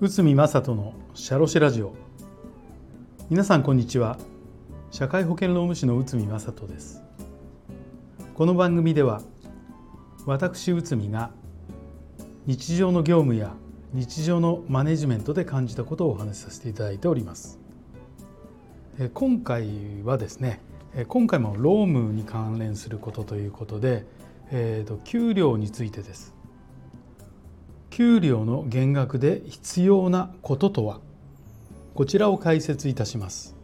内海正人のシャロシラジオ。皆さんこんにちは。社会保険労務士の内海正人です。この番組では私内海が日常の業務や日常のマネジメントで感じたことをお話しさせていただいております。今回はですね今回も労務に関連することということで、えーと、給料についてです給料の減額で必要なこととは？こちらを解説いたします。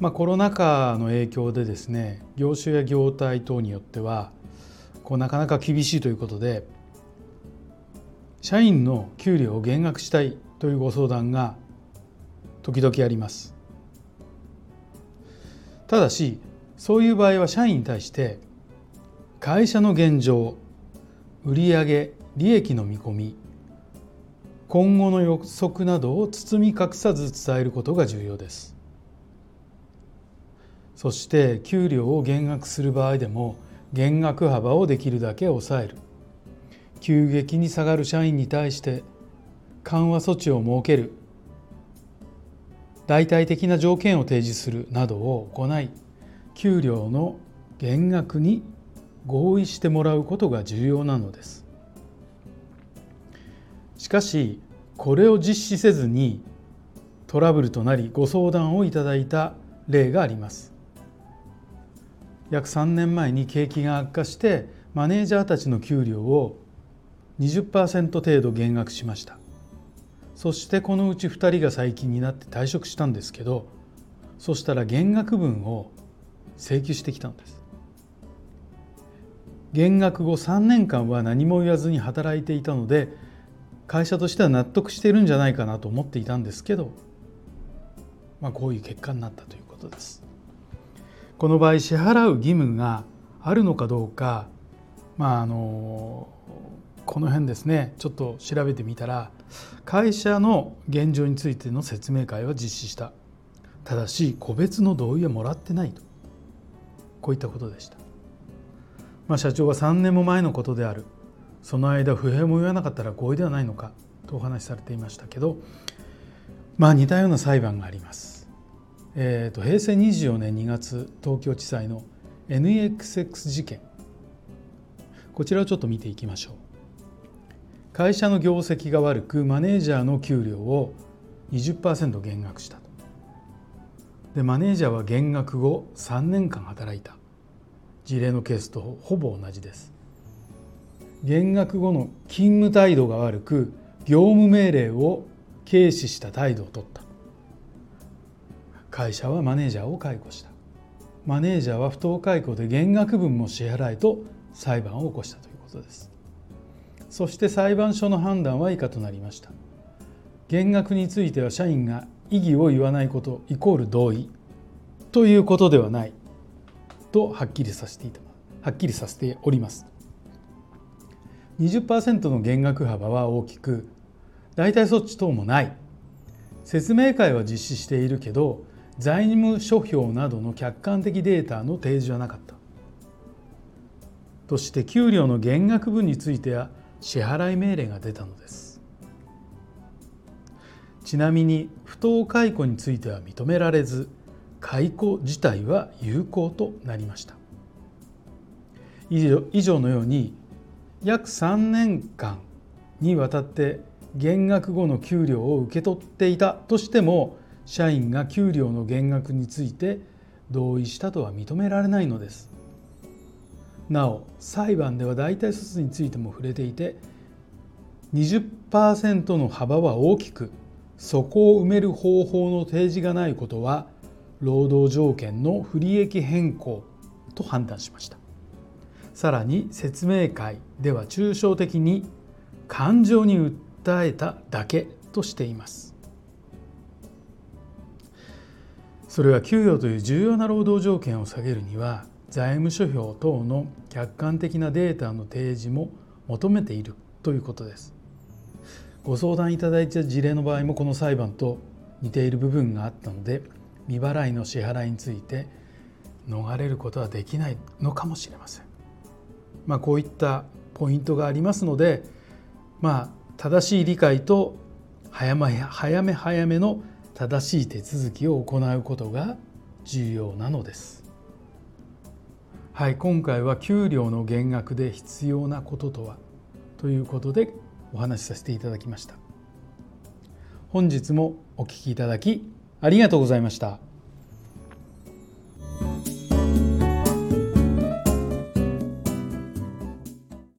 まあ、コロナ禍の影響でですね業種や業態等によってはこうなかなか厳しいということで社員の給料を減額したいというご相談が時々あります。ただしそういう場合は社員に対して会社の現状売上利益の見込み今後の予測などを包み隠さず伝えることが重要です。そして給料を減額する場合でも減額幅をできるだけ抑える。急激に下がる社員に対して緩和措置を設ける。代替的な条件を提示するなどを行い給料の減額に合意してもらうことが重要なのです。しかしこれを実施せずにトラブルとなりご相談をいただいた例があります。約3年前に景気が悪化してマネージャーたちの給料を20%程度減額しました。そしてこのうち2人が最近になって退職したんですけどそしたら減額分を請求してきたんです。減額後3年間は何も言わずに働いていたので会社としては納得しているんじゃないかなと思っていたんですけど、まあ、こういう結果になったということです。この場合支払う義務があるのかどうか、まあ、あのこの辺ですねちょっと調べてみたら会社の現状についての説明会は実施した。ただし個別の同意はもらってないと。こういったことでした、まあ、社長は3年も前のことであるその間不平も言わなかったら合意ではないのかとお話しされていましたけどまあ似たような裁判があります。えーと、平成24年2月東京地裁の NXX 事件こちらをちょっと見ていきましょう。会社の業績が悪くマネージャーの給料を20%減額したと。でマネージャーは減額後3年間働いた事例のケースとほぼ同じです。減額後の勤務態度が悪く業務命令を軽視した態度を取った。会社はマネージャーを解雇した。マネージャーは不当解雇で減額分も支払いと裁判を起こしたということです。そして裁判所の判断は以下となりました。減額については社員が異議を言わないことイコール同意ということではない。とはっきりさせていたはっきりさせております。20%の減額幅は大きく代替措置等もない。説明会は実施しているけど財務諸表などの客観的データの提示はなかった。として給料の減額分については支払い命令が出たのです。ちなみに不当解雇については認められず解雇自体は有効となりました。以上のように約3年間にわたって減額後の給料を受け取っていたとしても社員が給料の減額について同意したとは認められないのです。なお裁判では代替措置についても触れていて20%の幅は大きくそこを埋める方法の提示がないことは労働条件の不利益変更と判断しました。さらに説明会では抽象的に感情に訴えただけとしています。それは給与という重要な労働条件を下げるには財務諸表等の客観的なデータの提示も求めているということです。ご相談いただいた事例の場合もこの裁判と似ている部分があったので未払いの支払いについて逃れることはできないのかもしれませんまあ、こういったポイントがありますので、まあ、正しい理解と早め早め早めの正しい手続きを行うことが重要なのです。はい、今回は給料の減額で必要なこととは？ということでお話しさせていただきました。本日もお聞きいただきありがとうございました。